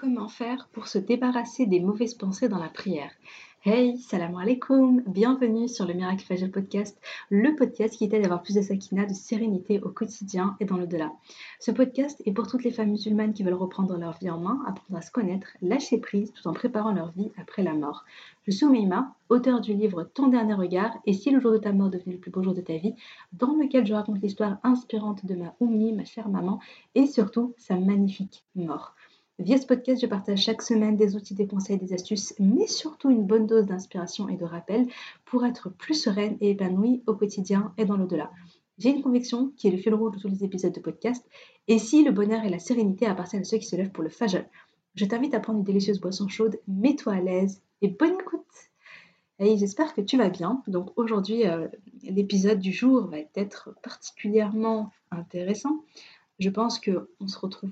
comment faire pour se débarrasser des mauvaises pensées dans la prière. Hey, salam alaikum, bienvenue sur le Miracle Fajr Podcast, le podcast qui t'aide à avoir plus de sakina, de sérénité au quotidien et dans le-delà. Ce podcast est pour toutes les femmes musulmanes qui veulent reprendre leur vie en main, apprendre à se connaître, lâcher prise tout en préparant leur vie après la mort. Je suis Oumeima, auteur du livre Ton dernier regard et si le jour de ta mort devenait le plus beau jour de ta vie, dans lequel je raconte l'histoire inspirante de ma Oumi, ma chère maman, et surtout sa magnifique mort. Via ce podcast, je partage chaque semaine des outils, des conseils, des astuces, mais surtout une bonne dose d'inspiration et de rappel pour être plus sereine et épanouie au quotidien et dans l'au-delà. J'ai une conviction qui est le fil rouge de tous les épisodes de podcast. Et si le bonheur et la sérénité appartiennent à ceux qui se lèvent pour le fajr, je t'invite à prendre une délicieuse boisson chaude, mets-toi à l'aise et bonne écoute. Et j'espère que tu vas bien. Donc aujourd'hui, euh, l'épisode du jour va être particulièrement intéressant. Je pense qu'on se retrouve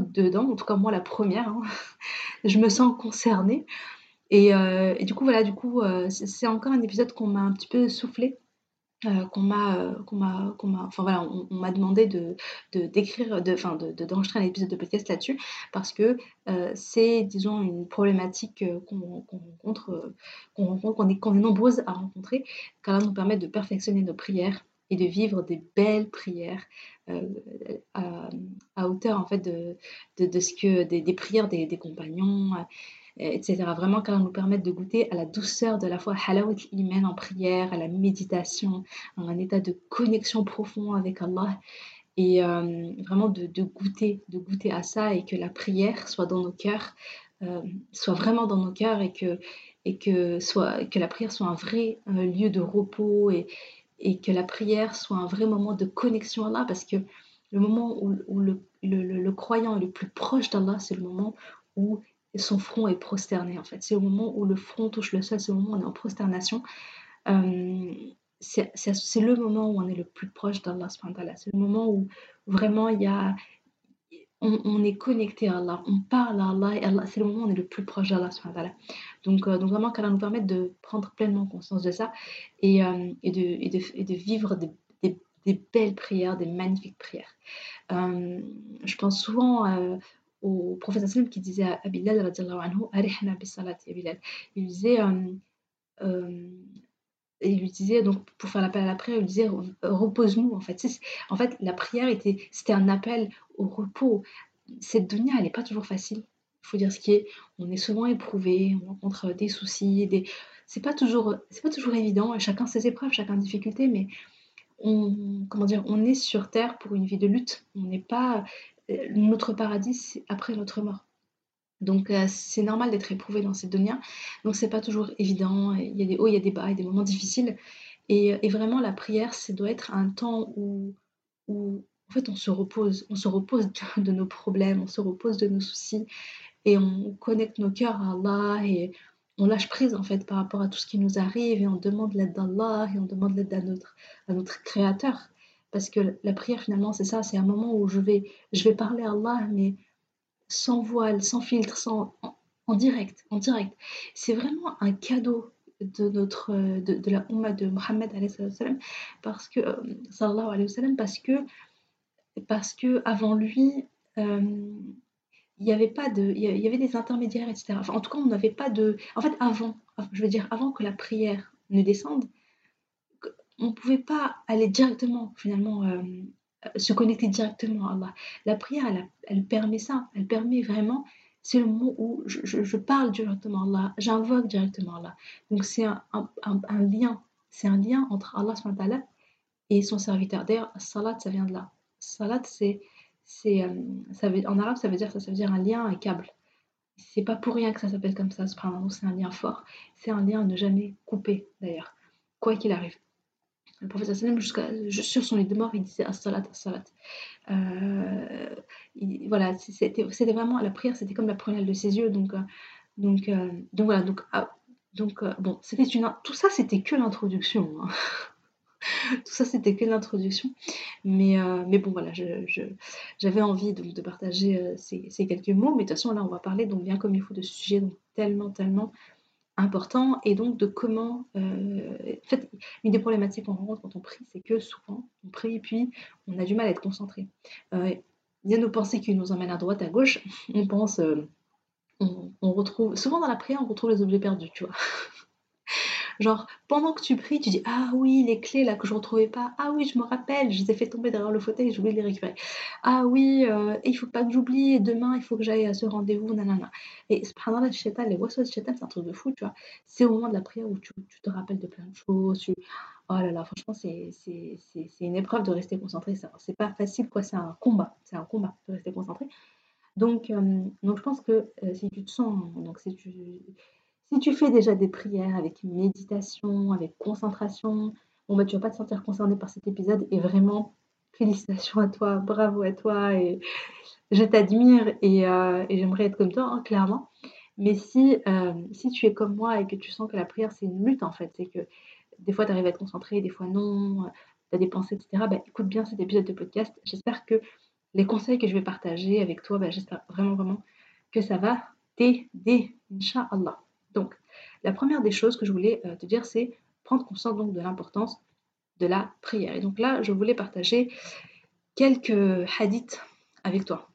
dedans, en tout cas moi la première. Hein. je me sens concernée. Et, euh, du coup, voilà, du coup, euh, c'est encore un épisode qu'on m'a un petit peu soufflé. Euh, qu'on m'a qu'on m'a enfin voilà on, m'a demandé de d'écrire de enfin de d'enregistrer un épisode de podcast là-dessus parce que c'est disons une problématique qu'on rencontre qu'on rencontre qu'on est qu'on est nombreuses à rencontrer car là nous permet de perfectionner nos prières et de vivre des belles prières euh, à, hauteur en fait de, de, ce que des, prières des, compagnons euh, etc. Vraiment, car elles nous permettent de goûter à la douceur de la foi halawat iman en prière, à la méditation, à un état de connexion profond avec Allah et euh, vraiment de, goûter, de goûter à ça et que la prière soit dans nos cœurs, soit vraiment dans nos cœurs et que, et que, soit, que la prière soit un vrai lieu de repos et que la prière soit un vrai moment de connexion à Allah parce que le moment où, le, croyant est le plus proche d'Allah, c'est le moment où son front est prosterné en fait. C'est le moment où le front touche le sol, c'est le moment où on est en prosternation. Euh, c'est le moment où on est le plus proche d'Allah. C'est le moment où vraiment il y a, on, est connecté à Allah, on parle à Allah et c'est le moment où on est le plus proche d'Allah. Donc, euh, donc vraiment qu'Allah nous permette de prendre pleinement conscience de ça et, euh, de, et, de, et de, vivre des, belles prières, des magnifiques prières. Euh, je pense souvent au prophète sallam qui disait à Bilal, il disait et il lui disait, donc pour faire l'appel à la prière, il lui disait repose-nous en fait. En fait, la prière était, c'était un appel au repos. Cette dunya, elle n'est pas toujours facile. Il faut dire ce qui est. On est souvent éprouvé, on rencontre des soucis, des. C'est pas toujours, c'est pas évident. Chacun ses épreuves, chacun ses difficultés, mais on, comment dire, on est sur terre pour une vie de lutte. On n'est pas euh, notre paradis, après notre mort. Donc euh, c'est normal d'être éprouvé dans cette dunya. Donc c'est pas toujours évident. Il y a des hauts, il y a des bas, il y a des moments difficiles. Et, vraiment la prière, ça doit être un temps où, où en fait on se repose, on se repose de, nos problèmes, on se repose de nos soucis et on connecte nos cœurs à Allah et on lâche prise en fait par rapport à tout ce qui nous arrive et on demande l'aide d'Allah et on demande l'aide à notre, à notre créateur. Parce que la prière finalement c'est ça, c'est un moment où je vais, je vais parler à Allah mais sans voile, sans filtre, sans, en, direct, en direct. C'est vraiment un cadeau de notre de, la Ummah de Mohammed parce que euh, alayhi wa parce que parce que avant lui euh, il n'y avait pas de il y avait des intermédiaires etc en tout cas on n'avait pas de en fait avant je veux dire avant que la prière ne descende on pouvait pas aller directement finalement euh, se connecter directement à Allah. La prière, elle, permet ça. Elle permet vraiment, c'est le moment où je, parle directement à Allah, j'invoque directement Allah. Donc c'est un, lien, c'est un lien entre Allah et son serviteur. D'ailleurs, salat, ça vient de là. Salat, c'est, c'est, euh, ça veut, en arabe, ça veut dire ça, ça veut dire un lien, un câble. C'est pas pour rien que ça s'appelle comme ça, c'est un lien fort. C'est un lien à ne jamais couper, d'ailleurs, quoi qu'il arrive. Le prophète sallam, sur son lit de mort, il disait as-salat, as-salat. Euh, voilà, c'était vraiment, la prière, c'était comme la prunelle de ses yeux. Donc, euh, donc, euh, donc voilà, donc, ah, donc bon, c'était une, tout ça, c'était que l'introduction. Hein. tout ça, c'était que l'introduction. Mais, bon, voilà, j'avais envie donc, de partager ces, ces, quelques mots. Mais de toute façon, là, on va parler donc bien comme il faut de ce sujet donc, tellement, tellement important et donc de comment euh, en fait une des problématiques qu'on rencontre quand on prie c'est que souvent on prie et puis on a du mal à être concentré euh, il y a nos pensées qui nous emmènent à droite, à gauche. On pense, euh, on, retrouve, souvent dans la prière, on retrouve les objets perdus, tu vois. Genre, pendant que tu pries, tu dis Ah oui, les clés là que je ne retrouvais pas. Ah oui, je me rappelle, je les ai fait tomber derrière le fauteuil et j'ai oublié les récupérer. Ah oui, euh, il faut pas que j'oublie, demain il faut que j'aille à ce rendez-vous, nanana. Et subhanallah, le les waswas shaitan, c'est un truc de fou, tu vois. C'est au moment de la prière où tu, te rappelles de plein de choses. Oh là là, franchement, c'est une épreuve de rester concentré. C'est pas facile, quoi. C'est un combat. C'est un combat de rester concentré. Donc, euh, donc je pense que euh, si tu te sens, donc si tu, si tu fais déjà des prières avec méditation, avec concentration, bon bah tu vas pas te sentir concerné par cet épisode et vraiment félicitations à toi, bravo à toi et je t'admire et, euh, j'aimerais être comme toi, hein, clairement. Mais si, euh, si tu es comme moi et que tu sens que la prière c'est une lutte en fait, c'est que des fois tu arrives à être concentré, des fois non, tu as des pensées, etc. Bah, écoute bien cet épisode de podcast. J'espère que les conseils que je vais partager avec toi, bah, j'espère vraiment vraiment que ça va t'aider, Inch'Allah. Donc, la première des choses que je voulais euh, te dire, c'est prendre conscience donc de l'importance de la prière. Et donc là, je voulais partager quelques hadiths avec toi.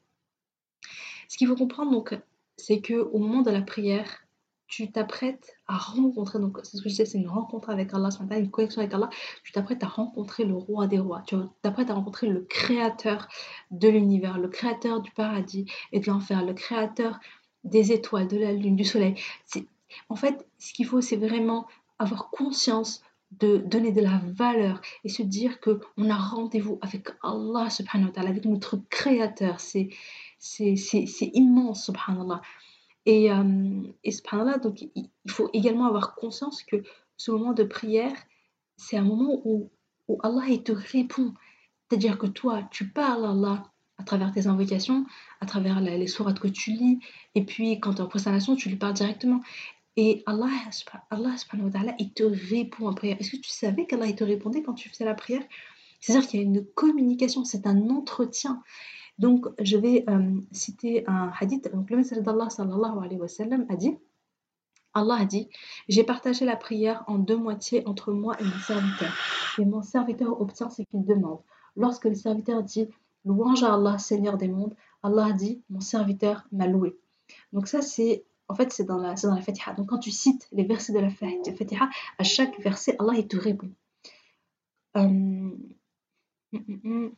Ce qu'il faut comprendre donc, c'est que au moment de la prière, tu t'apprêtes à rencontrer, donc c'est ce que je disais, c'est une rencontre avec Allah, une connexion avec Allah, tu t'apprêtes à rencontrer le roi des rois, tu t'apprêtes à rencontrer le créateur de l'univers, le créateur du paradis et de l'enfer, le créateur des étoiles, de la lune, du soleil. En fait, ce qu'il faut, c'est vraiment avoir conscience de donner de la valeur et se dire que on a rendez-vous avec Allah subhanahu avec notre créateur. C'est, c'est, immense, subhanallah. Et, euh, et subhanallah, donc il, faut également avoir conscience que ce moment de prière, c'est un moment où, Allah il te répond. C'est-à-dire que toi, tu parles à Allah à travers tes invocations, à travers les, sourates que tu lis, et puis quand tu es en prestation, tu lui parles directement. Et Allah, Allah il te répond en prière. Est-ce que tu savais qu'Allah, il te répondait quand tu faisais la prière? C'est-à-dire qu'il y a une communication, c'est un entretien. Donc, je vais euh, citer un hadith. Donc, le message d'Allah sallallahu alayhi wa sallam a dit Allah a dit J'ai partagé la prière en deux moitiés entre moi et mon serviteur. Et mon serviteur obtient ce qu'il demande. Lorsque le serviteur dit Louange à Allah, Seigneur des mondes, Allah a dit Mon serviteur m'a loué. Donc, ça, c'est en fait, c'est dans, la, dans Fatiha. Donc, quand tu cites les versets de la Fatiha, à chaque verset, Allah, il te répond. Euh, hum, hum, hum.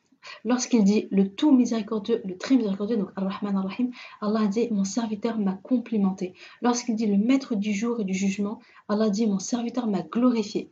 Lorsqu'il dit le tout miséricordieux, le très miséricordieux, donc Ar-Rahman Allah dit Mon serviteur m'a complimenté. Lorsqu'il dit le maître du jour et du jugement, Allah dit Mon serviteur m'a glorifié.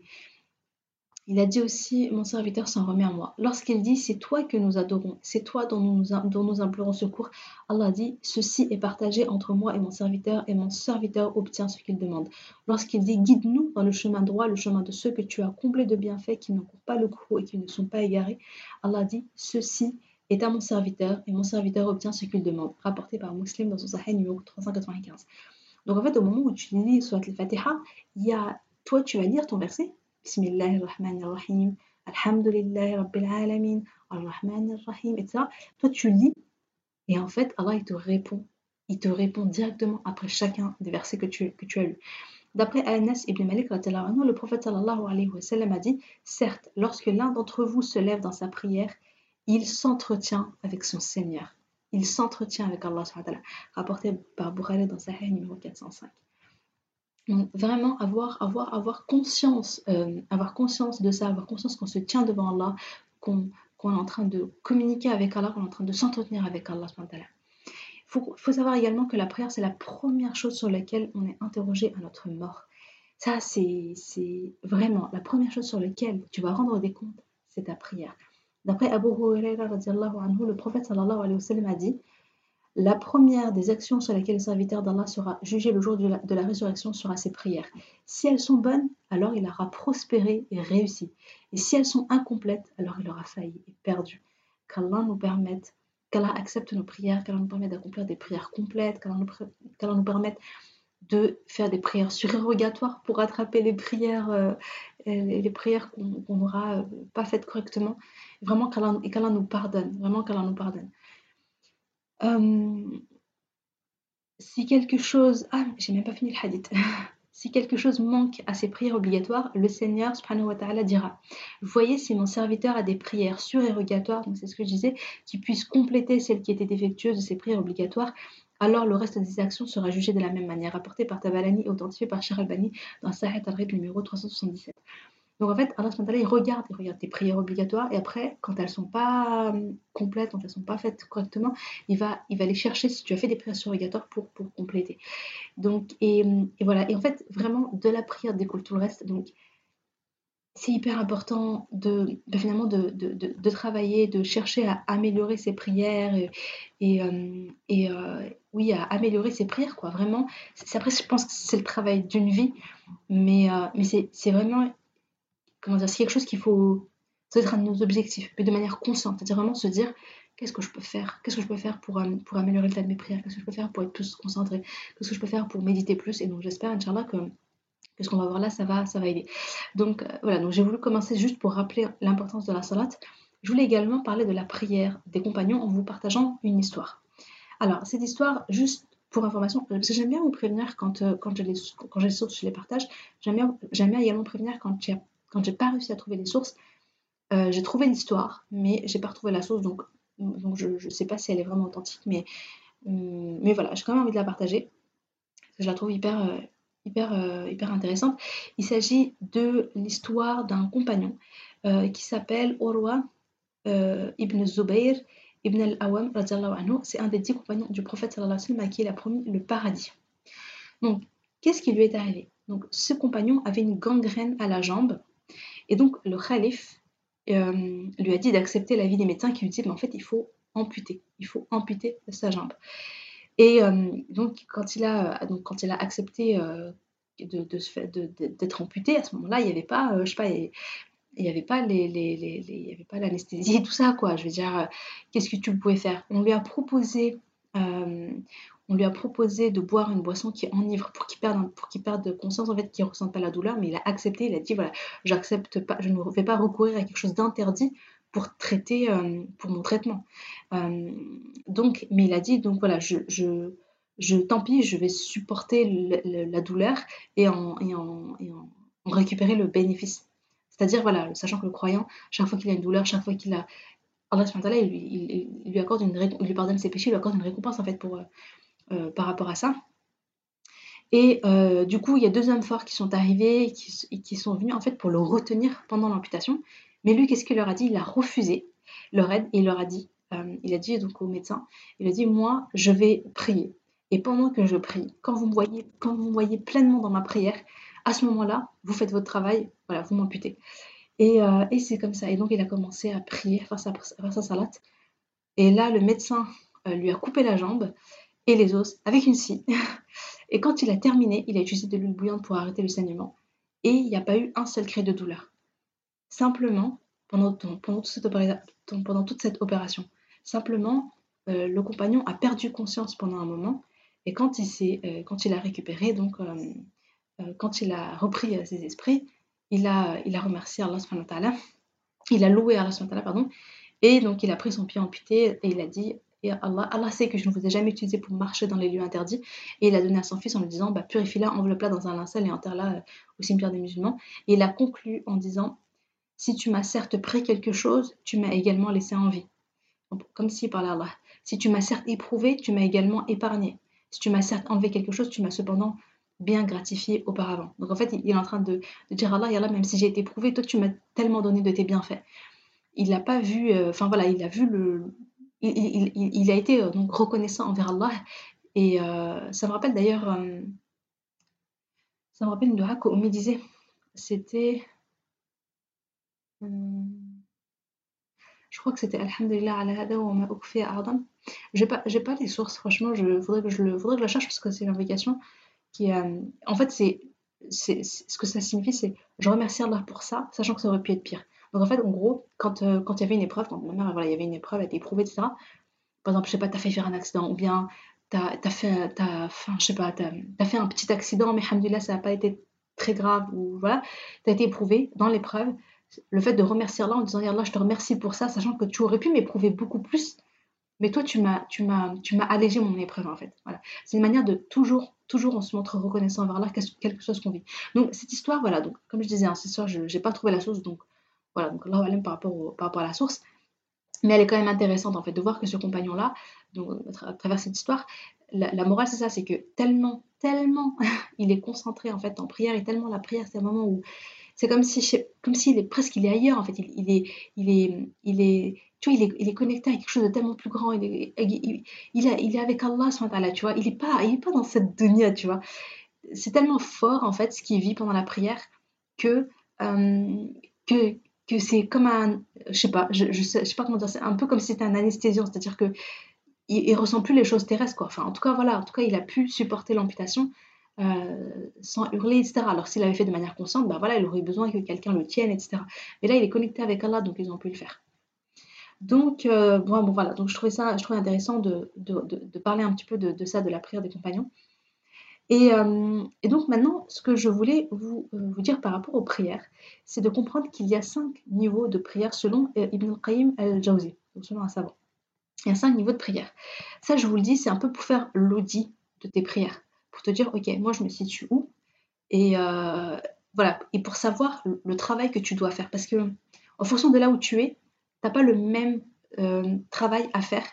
Il a dit aussi, mon serviteur s'en remet à moi. Lorsqu'il dit, c'est toi que nous adorons, c'est toi dont nous, implorons secours, Allah dit, ceci est partagé entre moi et mon serviteur, et mon serviteur obtient ce qu'il demande. Lorsqu'il dit, guide-nous dans le chemin droit, le chemin de ceux que tu as comblés de bienfaits, qui n'encourent pas le coup et qui ne sont pas égarés, Allah dit, ceci est à mon serviteur, et mon serviteur obtient ce qu'il demande. Rapporté par Muslim dans son Sahih numéro 395. Donc en fait, au moment où tu lis soit al-Fatiha, il y a, toi, tu vas lire ton verset, Bismillahirrahmanirrahim, Alhamdulillahi Rabbil Alamin, Ar-Rahmanir-Rahim, etc. Toi, tu lis et en fait, Allah, il te répond. Il te répond directement après chacun des versets que tu, que tu as lus. D'après Anas ibn Malik, le prophète sallallahu alayhi wa sallam a dit Certes, lorsque l'un d'entre vous se lève dans sa prière, il s'entretient avec son Seigneur. Il s'entretient avec Allah, rapporté par Bukhari dans Sahih numéro 405. Donc vraiment avoir, avoir, avoir conscience, euh, avoir conscience de ça, avoir conscience qu'on se tient devant Allah, qu'on est en train de communiquer avec Allah, qu'on est en train de s'entretenir avec Allah. Il faut, faut savoir également que la prière, c'est la première chose sur laquelle on est interrogé à notre mort. Ça, c'est vraiment la première chose sur laquelle tu vas rendre des comptes, c'est ta prière. D'après Abu Huraira, le prophète sallallahu alayhi wa sallam a dit la première des actions sur lesquelles le serviteur d'Allah sera jugé le jour de la, résurrection sera ses prières. Si elles sont bonnes, alors il aura prospéré et réussi. Et si elles sont incomplètes, alors il aura failli et perdu. Qu'Allah nous permette, qu'Allah accepte nos prières, qu'Allah nous permette d'accomplir des prières complètes, qu'Allah nous, permette de faire des prières surérogatoires pour rattraper les prières, euh, les prières qu'on n'aura euh, pas faites correctement. Vraiment qu'Allah nous pardonne, vraiment qu'Allah nous pardonne. Euh, si quelque chose... Ah, j'ai pas fini hadith. si quelque chose manque à ses prières obligatoires, le Seigneur subhanahu wa ta'ala dira Voyez si mon serviteur a des prières surérogatoires, donc c'est ce que je disais, qui puissent compléter celles qui étaient défectueuses de ses prières obligatoires, alors le reste des actions sera jugé de la même manière, rapporté par Tabalani authentifié par Shir Albani dans Sahih al-Rid numéro 377. Donc en fait, Allah il regarde, il regarde tes prières obligatoires et après, quand elles sont pas euh, complètes, quand elles sont pas faites correctement, il va, il va aller chercher si tu as fait des prières obligatoires pour, pour compléter. Donc, et, voilà. Et en fait, vraiment, de la prière découle tout le reste. Donc, c'est hyper important de, bah, finalement de, de, travailler, de chercher à améliorer ses prières et, et, euh, euh, oui, à améliorer ses prières, quoi. Vraiment, après, je pense que c'est le travail d'une vie, mais, mais c'est vraiment c'est quelque chose qu'il faut, ça être un de nos objectifs, mais de manière consciente, c'est-à-dire vraiment se dire qu'est-ce que je peux faire, qu'est-ce que je peux faire pour, euh, pour améliorer le tas de mes prières, qu'est-ce que je peux faire pour être plus concentré, qu'est-ce que je peux faire pour méditer plus, et donc j'espère, Inch'Allah, que, ce qu'on va voir là, ça va, ça va aider. Donc euh, voilà, donc j'ai voulu commencer juste pour rappeler l'importance de la salat. Je voulais également parler de la prière des compagnons en vous partageant une histoire. Alors, cette histoire, juste pour information, euh, parce que j'aime bien vous prévenir quand, quand, je les, quand je les je les partage, j'aime bien, bien également prévenir quand il y a quand j'ai pas réussi à trouver les sources, euh, j'ai trouvé l'histoire, mais j'ai pas retrouvé la source, donc, je ne sais pas si elle est vraiment authentique, mais, hum, mais voilà, j'ai quand même envie de la partager. je la trouve hyper, euh, hyper, euh, hyper intéressante. Il s'agit de l'histoire d'un compagnon qui s'appelle Orwa ibn Zubayr ibn al-Awam. C'est un des dix compagnons du prophète sallallahu alayhi wa à qui il a promis le paradis. Donc, qu'est-ce qui lui est arrivé? Donc, ce compagnon avait une gangrène à la jambe et donc le calife euh, lui a dit d'accepter l'avis des médecins qui lui disaient mais en fait il faut amputer, il faut amputer sa jambe. Et euh, donc quand il a, donc, quand il a accepté euh, de, d'être amputé, à ce moment-là, il n'y avait pas, je sais pas, il n'y avait pas les, il y avait pas l'anesthésie et tout ça quoi. Je veux dire, qu'est-ce que tu pouvais faire? On lui a proposé, on lui a proposé de boire une boisson qui enivre pour qu'il perde, pour qu'il perde conscience, en fait, qu'il ne ressente pas la douleur, mais il a accepté, il a dit voilà, j'accepte pas, je ne vais pas recourir à quelque chose d'interdit pour traiter, euh, pour mon traitement. Euh, donc, mais il a dit donc voilà, je, tant pis, je vais supporter la douleur et en, et récupérer le bénéfice. C'est-à-dire, voilà, sachant que le croyant, chaque fois qu'il a une douleur, chaque fois qu'il a. Allah il, il, il, lui accorde une, il lui pardonne ses péchés, il lui accorde une récompense en fait pour, euh, par rapport à ça. Et euh, du coup, il y a deux hommes forts qui sont arrivés et qui, sont venus en fait pour le retenir pendant l'amputation. Mais lui, qu'est-ce qu'il leur a dit? Il a refusé leur aide il leur a dit, euh, il a dit donc au médecin, il a dit moi, je vais prier. Et pendant que je prie, quand vous me voyez, quand vous me voyez pleinement dans ma prière, à ce moment-là, vous faites votre travail, voilà, vous m'amputez. Et, c'est comme ça. Et donc il a commencé à prier face à, face à Salat. Et là, le médecin lui a coupé la jambe et les os avec une scie. Et quand il a terminé, il a utilisé de l'huile bouillante pour arrêter le saignement. Et il n'y a pas eu un seul cri de douleur. Simplement, pendant, toute, cette opération, simplement, euh, le compagnon a perdu conscience pendant un moment. Et quand il, euh, a récupéré, donc euh, quand il a repris ses esprits, il a, il a remercié Allah il a loué Allah pardon, et donc il a pris son pied amputé et il a dit et Allah, sait que je ne vous ai jamais utilisé pour marcher dans les lieux interdits. Et il a donné à son fils en lui disant bah, Purifie-la, enveloppe-la dans un linceul et enterre-la euh, au cimetière des musulmans. Et il a conclu en disant Si tu m'as certes pris quelque chose, tu m'as également laissé en vie. Comme parlait à Allah. Si tu m'as certes éprouvé, tu m'as également épargné. Si tu m'as certes enlevé quelque chose, tu m'as cependant bien gratifié auparavant. Donc en fait, il est en train de, dire Allah, Allah, même si j'ai été éprouvé, toi tu m'as tellement donné de tes bienfaits. Il n'a pas vu, euh, enfin voilà, il a vu le, il, a été euh, donc reconnaissant envers Allah. Et euh, ça me rappelle d'ailleurs, euh, ça me rappelle une dua qu'Oumi disait, c'était, je crois que c'était Alhamdulillah ala hada wa ma ardan. J'ai pas, j'ai pas les sources, franchement, je voudrais que je le, voudrais que je la cherche parce que c'est une invocation qui, en fait, c'est, ce que ça signifie, c'est je remercie Allah pour ça, sachant que ça aurait pu être pire. Donc en fait, en gros, quand, euh, quand il y avait une épreuve, quand ma mère, voilà, il y avait une épreuve, elle été éprouvée, etc. Par exemple, je sais pas, t'as fait faire un accident, ou bien t'as as fait, as, enfin, je sais pas, t'as as fait un petit accident, mais alhamdoulilah, ça n'a pas été très grave, ou voilà, t'as été éprouvé dans l'épreuve. Le fait de remercier Allah en disant, Allah, je te remercie pour ça, sachant que tu aurais pu m'éprouver beaucoup plus, mais toi, tu m'as allégé mon épreuve, en fait. Voilà. C'est une manière de toujours toujours on se montre reconnaissant envers Allah, quelque chose qu'on vit. Donc cette histoire, voilà, donc comme je disais, hein, cette histoire, je n'ai pas trouvé la source, donc voilà, donc Allah par rapport, par rapport à la source. Mais elle est quand même intéressante en fait de voir que ce compagnon-là, à travers cette histoire, la, morale c'est ça, c'est que tellement, tellement il est concentré en fait en prière et tellement la prière c'est un moment où c'est comme si comme s'il est presque il est ailleurs en fait, il, il, est il est il est tu vois, il est, il est, connecté à quelque chose de tellement plus grand, il est, il, il est avec Allah, tu vois, il n'est pas, il est pas dans cette dunya, tu vois. C'est tellement fort, en fait, ce qu'il vit pendant la prière, que, euh, que, que c'est comme un, je sais pas, je, sais, pas comment dire, c'est un peu comme si c'était un anesthésiant, c'est-à-dire que il, ressent plus les choses terrestres, quoi. Enfin, en tout cas, voilà, en tout cas, il a pu supporter l'amputation euh, sans hurler, etc. Alors, s'il l'avait fait de manière consciente, bah voilà, il aurait besoin que quelqu'un le tienne, etc. Mais là, il est connecté avec Allah, donc ils ont pu le faire. Donc, euh, bon, bon, voilà, donc je trouvais ça je trouvais intéressant de, de, de, parler un petit peu de, ça, de la prière des compagnons. Et, euh, et, donc maintenant, ce que je voulais vous, euh, vous dire par rapport aux prières, c'est de comprendre qu'il y a cinq niveaux de prière selon Ibn al-Qayyim al-Jawzi, selon un savant. Il y a cinq niveaux de prière. Ça, je vous le dis, c'est un peu pour faire l'audit de tes prières, pour te dire, ok, moi je me situe où, et voilà, et pour savoir le, le travail que tu dois faire, parce que en fonction de là où tu es, t'as pas le même euh, travail à faire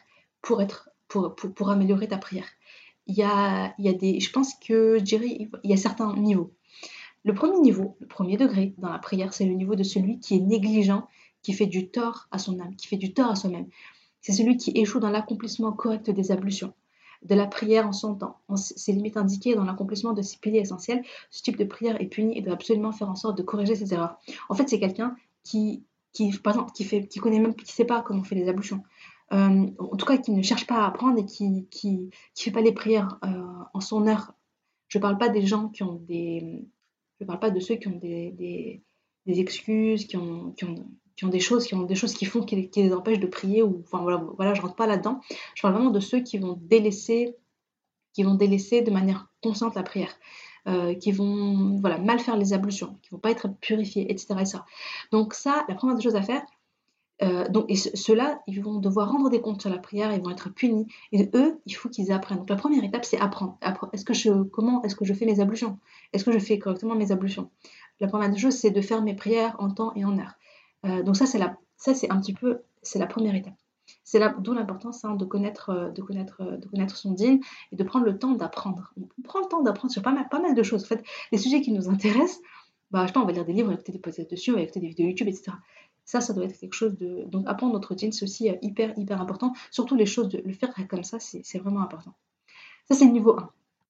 pour, être, pour, pour, améliorer ta prière. Il y a, y a des, je pense que je il y a certains niveaux. Le premier niveau, le premier degré dans la prière, c'est le niveau de celui qui est négligent, qui fait du tort à son âme, qui fait du tort à soi-même. C'est celui qui échoue dans l'accomplissement correct des ablutions, de la prière en son temps, en ses limites indiquées dans l'accomplissement de ses piliers essentiels. Ce type de prière est puni et doit absolument faire en sorte de corriger ses erreurs. En fait, c'est quelqu'un qui qui, par exemple, qui, fait, qui connaît même, qui sait pas comment on fait les ablutions. Euh, en tout cas, qui ne cherche pas à apprendre et qui qui, qui fait pas les prières euh, en son heure. Je parle pas des gens qui ont des, je parle pas de ceux qui ont des, des, excuses, qui ont, qui ont, qui ont des choses, qui ont des choses qui font qui, les empêchent de prier ou enfin voilà, voilà, je rentre pas là-dedans. Je parle vraiment de ceux qui vont délaisser, qui vont délaisser de manière consciente la prière. Euh, qui vont voilà, mal faire les ablutions, qui vont pas être purifiés, etc. Donc ça, la première des choses à faire, euh, donc, et ceux-là, ils vont devoir rendre des comptes sur la prière, ils vont être punis. Et eux, il faut qu'ils apprennent. Donc la première étape, c'est apprendre. Est-ce que je, comment est-ce que je fais mes ablutions? Est-ce que je fais correctement mes ablutions? La première des choses, c'est de faire mes prières en temps et en heure. Euh, donc ça, c'est la, ça, c'est un petit peu, c'est la première étape. C'est là d'où l'importance hein, de, connaître, euh, de, connaître, de connaître son dîne et de prendre le temps d'apprendre. On prend le temps d'apprendre sur pas mal, pas mal de choses. En fait, les sujets qui nous intéressent, bah, je sais pas, on va lire des livres, on va écouter des podcasts dessus, on va écouter des vidéos YouTube, etc. Ça, ça doit être quelque chose de... Donc apprendre dîne, c'est aussi euh, hyper, hyper important. Surtout les choses, de le faire comme ça, c'est vraiment important. Ça, c'est le niveau 1.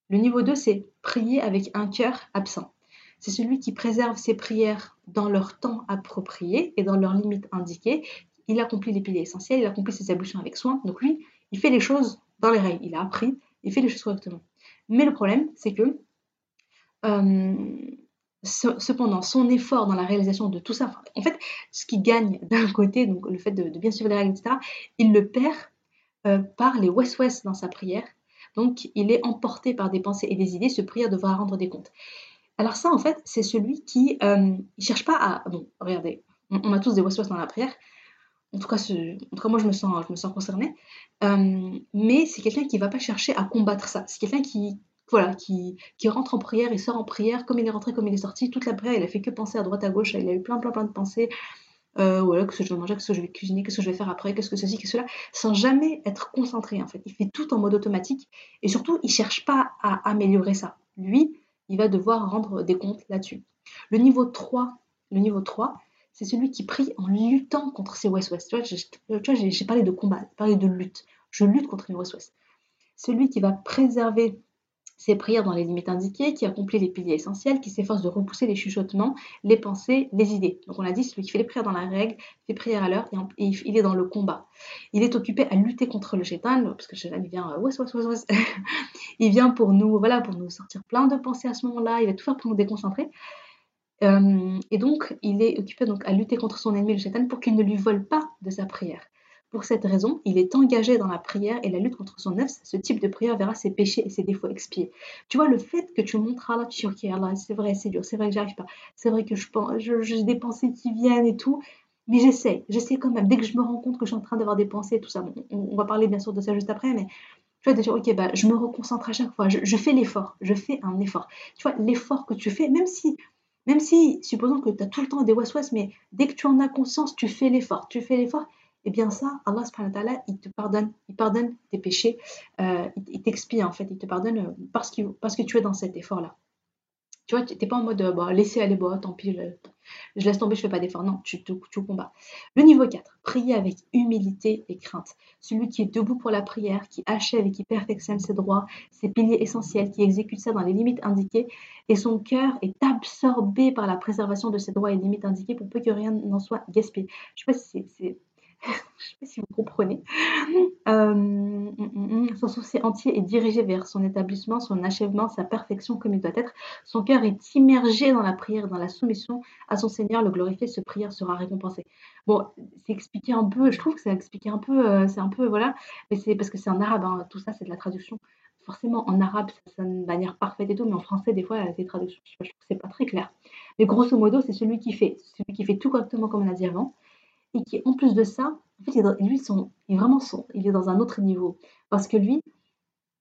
Le niveau 2, c'est prier avec un cœur absent. C'est celui qui préserve ses prières dans leur temps approprié et dans leurs limites indiquées, il accomplit les piliers essentiels, il accomplit ses ablutions avec soin. Donc lui, il fait les choses dans les règles. Il a appris, il fait les choses correctement. Mais le problème, c'est que euh, cependant, son effort dans la réalisation de tout ça, en fait, ce qu'il gagne d'un côté, donc le fait de, bien suivre les règles, etc., il le perd euh, par les west-west dans sa prière. Donc, il est emporté par des pensées et des idées. Ce prière devra rendre des comptes. Alors ça, en fait, c'est celui qui ne euh, cherche pas à... Bon, regardez, on, a tous des west-west dans la prière. En tout cas, en tout cas moi, je me sens, je me sens concernée. Euh, mais c'est quelqu'un qui ne va pas chercher à combattre ça. C'est quelqu'un qui, voilà, qui, qui, rentre en prière, il sort en prière, comme il est rentré, comme il est sorti. Toute la prière, il a fait que penser à droite, à gauche. Il a eu plein, plein, plein de pensées. Euh, voilà, qu'est-ce que je vais manger, qu'est-ce que je vais cuisiner, qu'est-ce que je vais faire après, qu'est-ce que ceci, qu'est-ce que cela, sans jamais être concentré en fait. Il fait tout en mode automatique et surtout, il cherche pas à améliorer ça. Lui, il va devoir rendre des comptes là-dessus. Le niveau 3, le niveau 3, c'est celui qui prie en luttant contre ces West-West. Tu vois, j'ai parlé de combat, j'ai parlé de lutte. Je lutte contre les West-West. Celui qui va préserver ses prières dans les limites indiquées, qui accomplit les piliers essentiels, qui s'efforce de repousser les chuchotements, les pensées, les idées. Donc on a dit, celui qui fait les prières dans la règle, fait prière à l'heure, et, il est dans le combat. Il est occupé à lutter contre le chétan, parce que le chétan, il vient, euh, il vient pour nous, voilà, pour nous sortir plein de pensées à ce moment-là, il va tout faire pour nous déconcentrer. Euh, et donc, il est occupé donc à lutter contre son ennemi, le shaitan, pour qu'il ne lui vole pas de sa prière. Pour cette raison, il est engagé dans la prière et la lutte contre son œuf. Ce type de prière verra ses péchés et ses défauts expiés. Tu vois, le fait que tu montres à Allah, tu dis, Allah, c'est vrai, c'est dur, c'est vrai que j'arrive pas, c'est vrai que je pense, j'ai des pensées qui viennent et tout, mais j'essaie, j'essaie quand même. Dès que je me rends compte que je suis en train d'avoir des pensées, tout ça, on, va parler bien sûr de ça juste après, mais Tu vois, de dire, ok, bah, je me reconcentre à chaque fois, je, fais l'effort, je fais un effort. Tu vois, l'effort que tu fais, même si, même si, supposons que tu as tout le temps des waswas, mais dès que tu en as conscience, tu fais l'effort, tu fais l'effort, eh bien ça, Allah subhanahu il te pardonne, il pardonne tes péchés, euh, il t'expie en fait, il te pardonne euh, parce que, parce que tu es dans cet effort-là. Tu vois, tu n'es pas en mode, euh, bah, laissez aller, bah, tant pis, je, laisse tomber, je fais pas d'effort. Non, tu, tu, tu, combats. Le niveau 4, prier avec humilité et crainte. Celui qui est debout pour la prière, qui achève et qui perfectionne ses droits, ses piliers essentiels, qui exécute ça dans les limites indiquées, et son cœur est absorbé par la préservation de ses droits et limites indiquées pour peu que rien n'en soit gaspillé. Je sais pas si c'est je ne sais pas si vous comprenez. Euh, mm, mm, mm. son souci entier est dirigé vers son établissement, son achèvement, sa perfection comme il doit être. Son cœur est immergé dans la prière, dans la soumission à son Seigneur. Le glorifié, ce prière sera récompensé. Bon, c'est expliqué un peu, je trouve que c'est expliqué un peu, euh, c'est un peu, voilà, mais c'est parce que c'est en arabe, hein. tout ça c'est de la traduction. Forcément, en arabe, ça sonne de manière parfaite et tout, mais en français, des fois, les traductions, je trouve que c'est pas très clair. Mais grosso modo, c'est celui qui fait, celui qui fait tout correctement comme on a dit avant, et qui, en plus de ça, en fait, lui, son, il est vraiment son, il est dans un autre niveau. Parce que lui,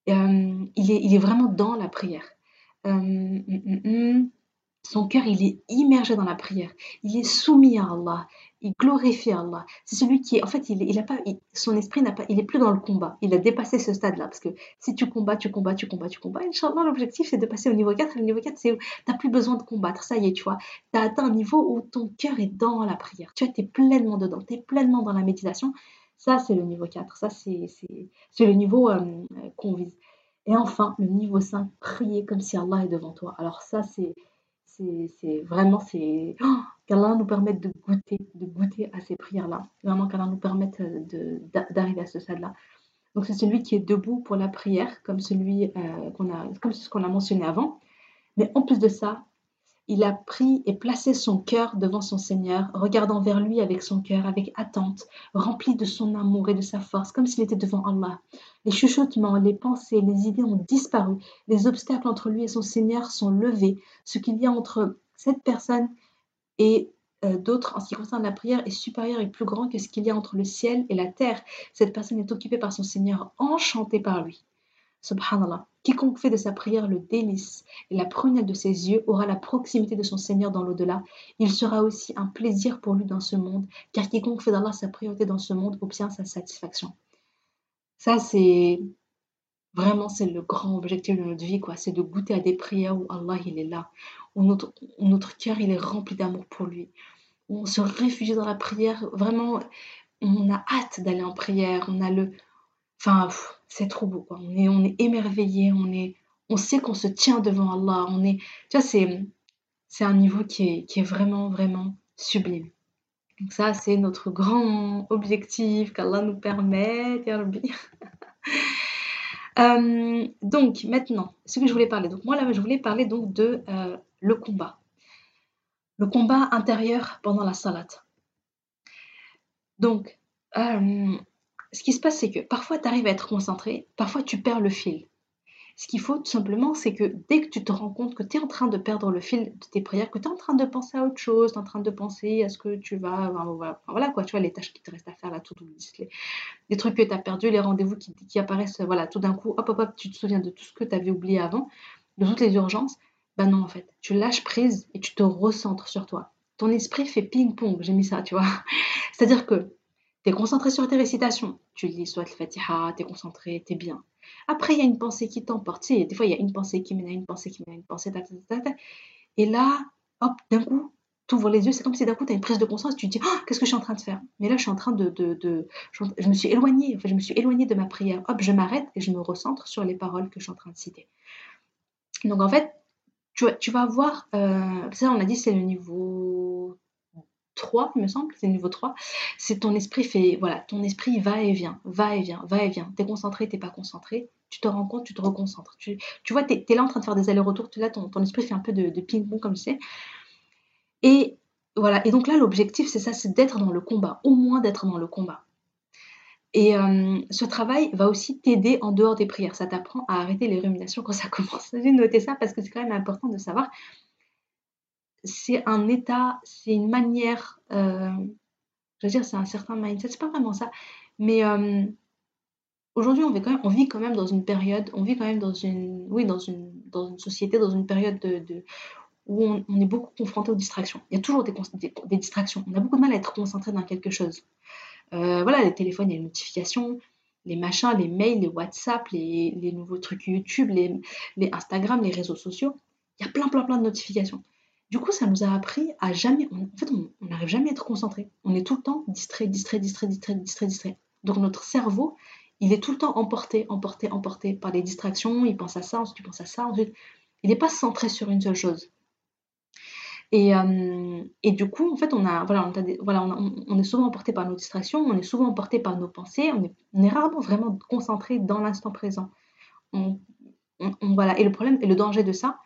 euh, il, est, il est vraiment dans la prière. Euh, hum, hum, hum, son cœur, il est immergé dans la prière. Il est soumis à Allah il glorifie Allah. C'est celui qui est, en fait, il, a pas, son esprit n'a pas, il est plus dans le combat. Il a dépassé ce stade-là parce que si tu combats, tu combats, tu combats, tu combats. Inch'Allah, l'objectif c'est de passer au niveau 4. le niveau 4, c'est où tu n'as plus besoin de combattre. Ça y est, tu vois. Tu as atteint un niveau où ton cœur est dans la prière. Tu vois, tu es pleinement dedans. Tu es pleinement dans la méditation. Ça, c'est le niveau 4. Ça, c'est le niveau euh, qu'on vise. Et enfin, le niveau 5, prier comme si Allah est devant toi. Alors ça, c'est c'est vraiment, c'est oh, nous permette de goûter, de goûter à ces prières-là. Vraiment qu'Allah nous permette d'arriver à ce stade-là. Donc c'est celui qui est debout pour la prière, comme celui euh, qu'on a, comme ce qu'on a mentionné avant. Mais en plus de ça, il a pris et placé son cœur devant son Seigneur, regardant vers lui avec son cœur, avec attente, rempli de son amour et de sa force, comme s'il était devant Allah. Les chuchotements, les pensées, les idées ont disparu, les obstacles entre lui et son Seigneur sont levés. Ce qu'il y a entre cette personne et euh, d'autres en ce qui concerne la prière est supérieur et plus grand que ce qu'il y a entre le ciel et la terre. Cette personne est occupée par son Seigneur, enchantée par lui. Subhanallah. Quiconque fait de sa prière le délice et la prunelle de ses yeux aura la proximité de son Seigneur dans l'au-delà. Il sera aussi un plaisir pour lui dans ce monde, car quiconque fait d'Allah sa priorité dans ce monde obtient sa satisfaction. Ça, c'est vraiment c'est le grand objectif de notre vie, quoi. C'est de goûter à des prières où Allah il est là, où notre, notre cœur il est rempli d'amour pour lui, où on se réfugie dans la prière. Vraiment, on a hâte d'aller en prière, on a le, enfin c'est trop beau. Quoi. On, est, on est émerveillé, on, est, on sait qu'on se tient devant Allah. On est, tu vois, c'est, c'est un niveau qui est, qui est vraiment, vraiment sublime. Donc ça, c'est notre grand objectif, qu'Allah nous permette, euh, donc maintenant, ce que je voulais parler. Donc moi là, je voulais parler donc de euh, le combat, le combat intérieur pendant la salat. Donc euh, ce qui se passe, c'est que parfois tu arrives à être concentré, parfois tu perds le fil. Ce qu'il faut tout simplement, c'est que dès que tu te rends compte que tu es en train de perdre le fil de tes prières, que tu es en train de penser à autre chose, tu es en train de penser à ce que tu vas. voilà, quoi, tu vois, les tâches qui te restent à faire là, tout, les, les trucs que tu as perdus, les rendez-vous qui, qui, apparaissent, voilà, tout d'un coup, hop, hop, hop, tu te souviens de tout ce que tu avais oublié avant, de toutes les urgences. Ben non, en fait, tu lâches prise et tu te recentres sur toi. Ton esprit fait ping-pong, j'ai mis ça, tu vois. C'est-à-dire que tu concentré sur tes récitations. Tu lis soit le Fatiha, tu es concentré, tu es bien. Après, il y a une pensée qui t'emporte. Des fois, il y a une pensée qui mène à une pensée qui mène à une pensée. et là, hop, d'un coup, tu ouvres les yeux. C'est comme si d'un coup, tu as une prise de conscience. Tu te dis, oh, qu'est-ce que je suis en train de faire? Mais là, je suis en train de. je, me suis éloignée. Enfin, je me suis éloignée de ma prière. Hop, je m'arrête et je me recentre sur les paroles que je suis en train de citer. Donc, en fait, tu, vas voir. Euh, ça, on a dit, c'est le niveau 3, il me semble, c'est niveau 3, c'est ton esprit fait, voilà, ton esprit va et vient, va et vient, va et vient. T'es concentré, t'es pas concentré, tu te rends compte, tu te reconcentres. Tu, vois, t'es es là en train de faire des allers-retours, là, ton, ton esprit fait un peu de, ping-pong, comme tu sais. Et voilà, et donc là, l'objectif, c'est ça, c'est d'être dans le combat, au moins d'être dans le combat. Et euh, ce travail va aussi t'aider en dehors des prières. Ça t'apprend à arrêter les ruminations quand ça commence. J'ai noté ça parce que c'est quand même important de savoir c'est un état, c'est une manière, euh, je veux dire, c'est un certain mindset, c'est pas vraiment ça, mais euh, aujourd'hui, on vit quand même, dans une période, on vit quand même dans une, oui, dans une, dans une société, dans une période de, où on, est beaucoup confronté aux distractions. Il y a toujours des, des, distractions. On a beaucoup de mal à être concentré dans quelque chose. Euh, voilà, les téléphones, il y a les notifications, les machins, les mails, les WhatsApp, les, les nouveaux trucs YouTube, les, les Instagram, les réseaux sociaux. Il y a plein, plein, plein de notifications. Du coup, ça nous a appris à jamais. en fait, on n'arrive jamais à être concentré. On est tout le temps distrait, distrait, distrait, distrait, distrait, distrait. Donc notre cerveau, il est tout le temps emporté, emporté, emporté par les distractions. Il pense à ça, ensuite il pense à ça, ensuite il n'est pas centré sur une seule chose. Et, euh, et, du coup, en fait, on, a, voilà, on, on, est souvent emporté par nos distractions, on est souvent emporté par nos pensées, on est, rarement vraiment concentré dans l'instant présent. Et le problème et le danger de ça,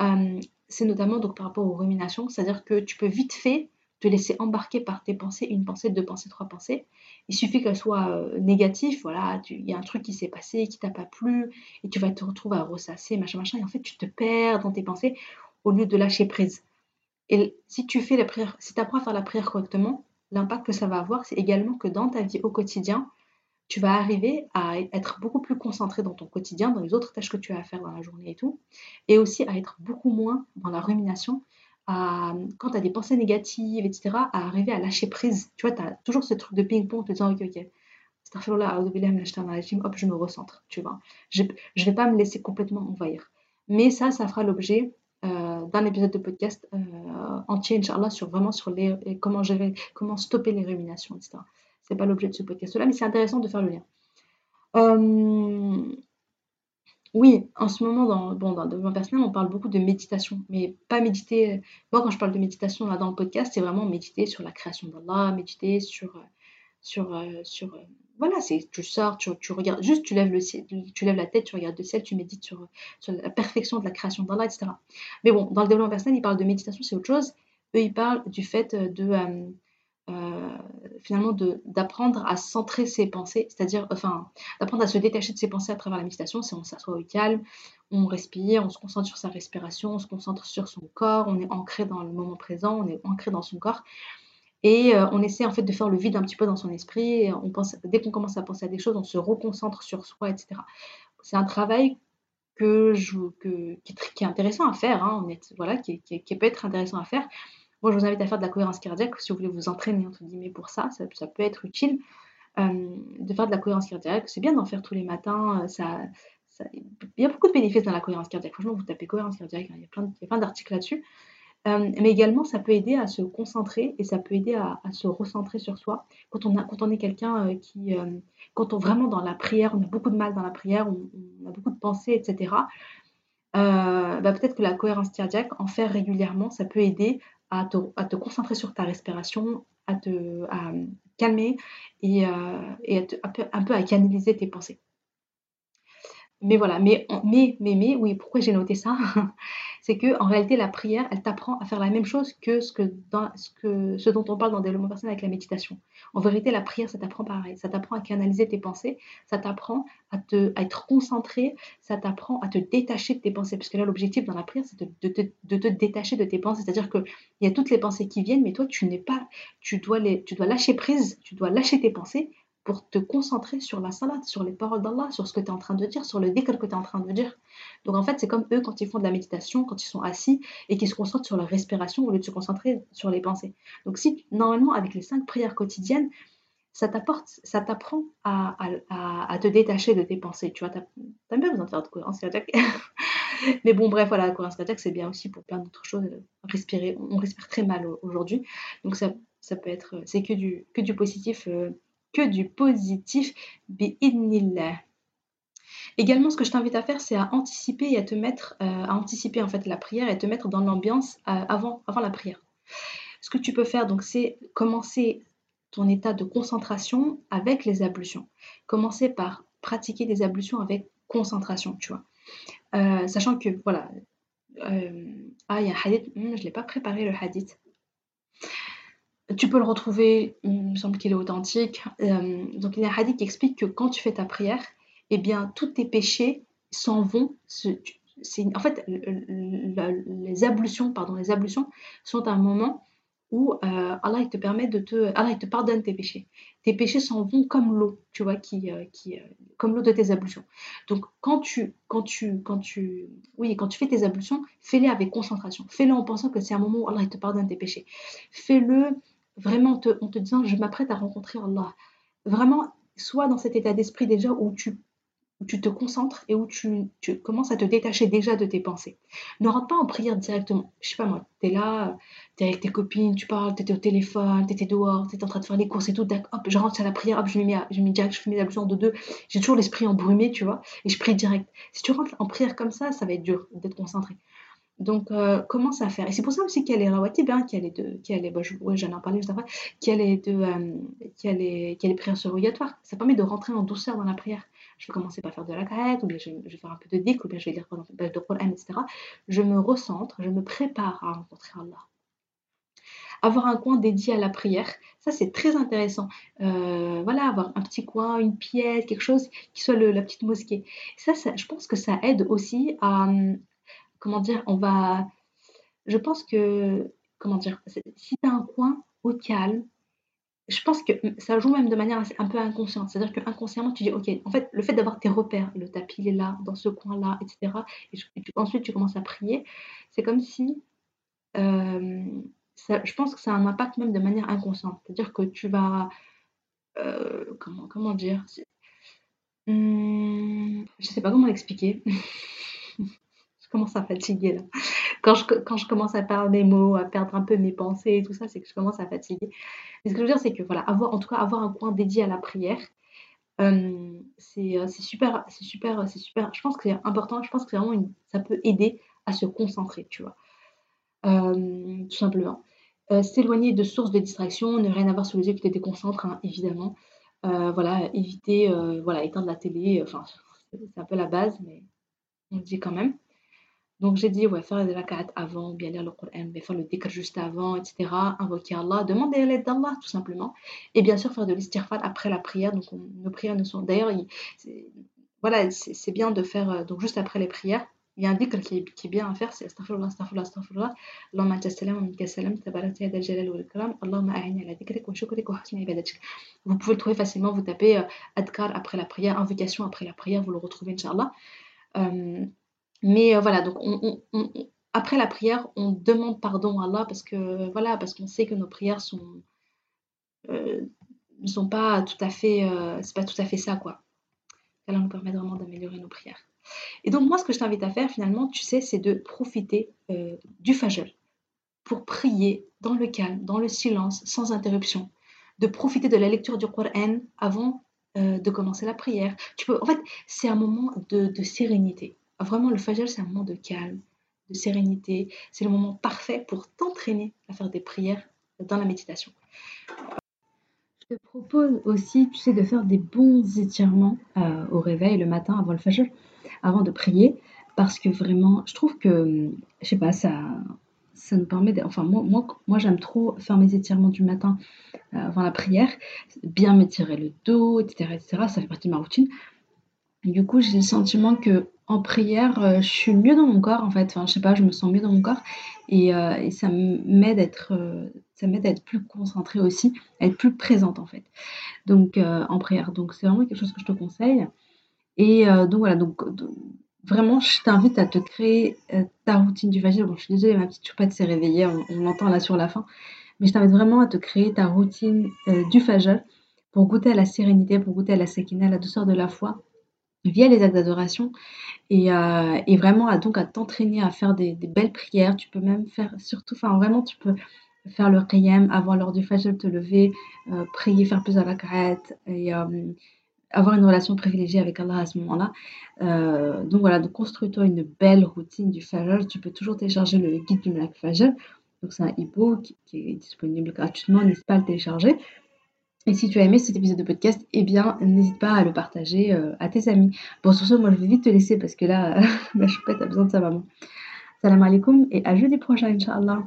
euh, c'est notamment donc par rapport aux ruminations, c'est-à-dire que tu peux vite fait te laisser embarquer par tes pensées, une pensée, deux pensées, trois pensées. Il suffit qu'elles soient euh, négatives, voilà, il y a un truc qui s'est passé, qui t'a pas plu, et tu vas te retrouver à ressasser, machin, machin, et en fait tu te perds dans tes pensées au lieu de lâcher prise. Et si tu fais la prière, si tu apprends à faire la prière correctement, l'impact que ça va avoir, c'est également que dans ta vie au quotidien, tu vas arriver à être beaucoup plus concentré dans ton quotidien, dans les autres tâches que tu as à faire dans la journée et tout, et aussi à être beaucoup moins dans la rumination, à, quand tu as des pensées négatives, etc., à arriver à lâcher prise. Tu vois, tu as toujours ce truc de ping-pong, te disant, ok, ok, hop, je me recentre, tu vois. Je ne vais pas me laisser complètement envahir. Mais ça, ça fera l'objet euh, d'un épisode de podcast euh, entier, Inch'Allah, sur vraiment sur les, comment gérer, comment stopper les ruminations, etc. C'est pas l'objet de ce podcast-là, mais c'est intéressant de faire le lien. Euh, oui, en ce moment, dans, bon, dans le développement personnel, on parle beaucoup de méditation, mais pas méditer. Moi, quand je parle de méditation là, dans le podcast, c'est vraiment méditer sur la création d'Allah, méditer sur. sur, sur voilà, c'est tu sors, tu, tu, regardes, juste tu lèves, le ciel, tu lèves la tête, tu regardes le ciel, tu médites sur, la perfection de la création d'Allah, etc. Mais bon, dans le développement personnel, ils parlent de méditation, c'est autre chose. Eux, ils parlent du fait de. Euh, finalement d'apprendre à centrer ses pensées, c'est-à-dire enfin d'apprendre à se détacher de ses pensées à travers la méditation, c'est on s'assoit au calme, on respire, on se concentre sur sa respiration, on se concentre sur son corps, on est ancré dans le moment présent, on est ancré dans son corps et euh, on essaie en fait de faire le vide un petit peu dans son esprit. On pense, dès qu'on commence à penser à des choses, on se reconcentre sur soi, etc. C'est un travail qui, est, intéressant à faire, hein, voilà, qui, peut être intéressant à faire. Je vous invite à faire de la cohérence cardiaque si vous voulez vous entraîner, entre guillemets, pour ça, ça, peut être utile. Euh, de faire de la cohérence cardiaque, c'est bien d'en faire tous les matins. Euh, ça, il y a beaucoup de bénéfices dans la cohérence cardiaque. Franchement, vous tapez cohérence cardiaque, hein, il y a plein, plein d'articles là-dessus. Euh, mais également, ça peut aider à se concentrer et ça peut aider à, se recentrer sur soi. Quand on, a, quand on est quelqu'un qui, quand on vraiment dans la prière, on a beaucoup de mal dans la prière, on, a beaucoup de pensées, etc. bah peut-être que la cohérence cardiaque, en faire régulièrement, ça peut aider à te, concentrer sur ta respiration, à te calmer et, euh, et un, peu, à canaliser tes pensées. Mais voilà, mais, mais, mais, mais, oui, pourquoi j'ai noté ça? C'est que en réalité, la prière, elle t'apprend à faire la même chose que ce, que dans, ce, que ce dont on parle dans le développement personnel avec la méditation. En vérité, la prière, ça t'apprend pareil. Ça t'apprend à canaliser tes pensées, ça t'apprend à, te, à être concentré, ça t'apprend à te détacher de tes pensées. Parce que là, l'objectif dans la prière, c'est de, de, de, te détacher de tes pensées. C'est-à-dire qu'il y a toutes les pensées qui viennent, mais toi, tu n'es pas, tu dois, les, tu dois lâcher prise, tu dois lâcher tes pensées pour te concentrer sur la salade, sur les paroles d'Allah, sur ce que tu es en train de dire, sur le dhikr que tu es en train de dire. Donc en fait, c'est comme eux quand ils font de la méditation, quand ils sont assis et qu'ils se concentrent sur leur respiration au lieu de se concentrer sur les pensées. Donc si normalement avec les cinq prières quotidiennes, ça t'apporte, ça t'apprend à, à, te détacher de tes pensées. Tu vois, t'as même besoin de faire de cohérence. Mais bon, bref, voilà, la cohérence cardiaque, c'est bien aussi pour plein d'autres choses. Respirer, on respire très mal aujourd'hui. Donc ça, ça peut être, c'est que du, que du positif. Euh, que du positif, bi'idnillah. Également, ce que je t'invite à faire, c'est à anticiper et à te mettre, euh, à anticiper en fait la prière et à te mettre dans l'ambiance euh, avant, avant la prière. Ce que tu peux faire, donc, c'est commencer ton état de concentration avec les ablutions. Commencer par pratiquer des ablutions avec concentration, tu vois. Euh, sachant que, voilà, ah, il y a un hadith, hmm, je ne l'ai pas préparé le hadith. Tu peux le retrouver, il me semble qu'il est authentique. Euh, donc il y a un hadith qui explique que quand tu fais ta prière, eh bien tous tes péchés s'en vont. En fait, les ablutions, pardon, les ablutions sont un moment où euh, Allah te permet de te Allah te pardonne tes péchés. Tes péchés s'en vont comme l'eau, tu vois, qui, euh, qui comme l'eau de tes ablutions. Donc quand tu quand tu quand tu oui quand tu fais tes ablutions, fais-les avec concentration. Fais-le en pensant que c'est un moment où Allah te pardonne tes péchés. Fais-le vraiment en te, en te disant je m'apprête à rencontrer Allah. Vraiment, sois dans cet état d'esprit déjà où tu tu te concentres et où tu, tu, commences à te détacher déjà de tes pensées. Ne rentre pas en prière directement. Je sais pas moi, tu es là, tu es avec tes copines, tu parles, tu étais au téléphone, tu étais dehors, tu étais en train de faire les courses et tout, hop, je rentre à la prière, hop, je me mets, je mets direct, je fais mes ablutions de deux. J'ai toujours l'esprit embrumé, tu vois, et je prie direct. Si tu rentres en prière comme ça, ça va être dur d'être concentré. Donc, euh, commence à faire? Et c'est pour ça aussi qu'elle est rawatib, hein, qu'elle est de, qu'elle est, bah, je, ouais, j'en ai juste après, qu'elle est de, euh, qu'elle est, qu'elle est prière surrogatoire. Ça permet de rentrer en douceur dans la prière je vais commencer par faire de la carrette, ou bien je, vais faire un peu de dik, ou bien je vais lire de Qur'an, etc. Je me recentre, je me prépare à rencontrer Allah. Avoir un coin dédié à la prière, ça c'est très intéressant. Euh, voilà, avoir un petit coin, une pièce, quelque chose qui soit la petite mosquée. Ça, je pense que ça aide aussi à, comment dire, on va, je pense que, comment dire, si tu as un coin au calme, je pense que ça joue même de manière un peu inconsciente. C'est-à-dire que inconsciemment, tu dis, OK, en fait, le fait d'avoir tes repères, le tapis, il est là, dans ce coin-là, etc. Et, ensuite, tu commences à prier. C'est comme si, euh, je pense que ça a un impact même de manière inconsciente. C'est-à-dire que tu vas, euh, comment, comment dire hum, Je sais pas comment l'expliquer. commence à fatiguer là quand je, quand je commence à perdre des mots, à perdre un peu mes pensées et tout ça, c'est que je commence à fatiguer. Mais ce que je veux dire, c'est que voilà, avoir, en tout cas, avoir un coin dédié à la prière, euh, c'est super, c'est super, c'est super. Je pense que c'est important. Je pense que vraiment, ça peut aider à se concentrer, tu vois, euh, tout simplement. Euh, s'éloigner de sources de distraction, ne rien avoir sous les yeux qui te déconcentre, hein, évidemment. voilà, éviter, voilà, éteindre la télé. Enfin, c'est un peu la base, mais on le dit quand même. Donc j'ai dit, ouais, faire des rak'at avant, bien lire le Coran, faire le dhikr juste avant, etc. Invoquer Allah, demander l'aide d'Allah tout simplement. Et bien sûr faire de l'istighfar après la prière. Donc nos prières ne sont... D'ailleurs, voilà, c'est bien de faire, euh, donc juste après les prières, il y a un dhikr qui est, bien à faire, c'est astaghfirullah, astaghfirullah, astaghfirullah. Allahumma anta salam salam, jalal. Vous pouvez le trouver facilement, vous tapez euh, adkar après la prière, invocation après la prière, vous le retrouvez, Inch'Allah. Euh, mais euh, voilà, donc on, après la prière, on demande pardon à Allah parce que voilà, parce qu'on sait que nos prières euh, ne sont pas tout à fait, euh, c'est pas tout à fait ça quoi. Allah nous permet vraiment d'améliorer nos prières. Et donc moi, ce que je t'invite à faire finalement, tu sais, c'est de profiter du Fajr pour prier dans le calme, dans le silence, sans interruption. De profiter de la lecture du Coran avant de commencer la prière. Tu peux, en fait, c'est un moment de sérénité. Vraiment, le Fajr, c'est un moment de calme, de sérénité. C'est le moment parfait pour t'entraîner à faire des prières dans la méditation. Je te propose aussi, tu sais, de faire des bons étirements euh, au réveil le matin avant le Fajr, avant de prier, parce que vraiment, je trouve que, je sais pas, ça, ça nous permet, de, enfin moi, moi, moi j'aime trop faire mes étirements du matin euh, avant la prière, bien m'étirer le dos, etc., etc. Ça fait partie de ma routine. Du coup, j'ai le sentiment que en prière, euh, je suis mieux dans mon corps en fait. Enfin, je sais pas, je me sens mieux dans mon corps et, euh, ça m'aide à être, euh, à être plus concentrée aussi, à être plus présente en fait. Donc en prière. Donc c'est vraiment quelque chose que je te conseille. Et donc voilà, donc, vraiment, je t'invite à te créer ta routine du Fajr. Bon, je suis désolée, ma petite choupette s'est réveillée, on, l'entend là sur la fin. Mais je t'invite vraiment à te créer ta routine du Fajr pour goûter à la sérénité, pour goûter à la sakina, à la douceur de la foi via les actes d'adoration et, euh, et, vraiment à, donc à t'entraîner à faire des, belles prières. Tu peux même faire, surtout, enfin vraiment, tu peux faire le qiyam avant l'heure du fajr, te lever, euh, prier, faire plus à la carette et euh, avoir une relation privilégiée avec Allah à ce moment-là. Donc voilà, donc construis-toi une belle routine du fajr. Tu peux toujours télécharger le guide du Malak Fajr. Donc c'est un e-book qui est disponible gratuitement, n'hésite pas à le télécharger. Et si tu as aimé cet épisode de podcast, eh bien, n'hésite pas à le partager euh, à tes amis. Bon, sur ce, moi, je vais vite te laisser parce que là, ma choupette a besoin de sa maman. Salam alaikum et à jeudi prochain, Inch'Allah.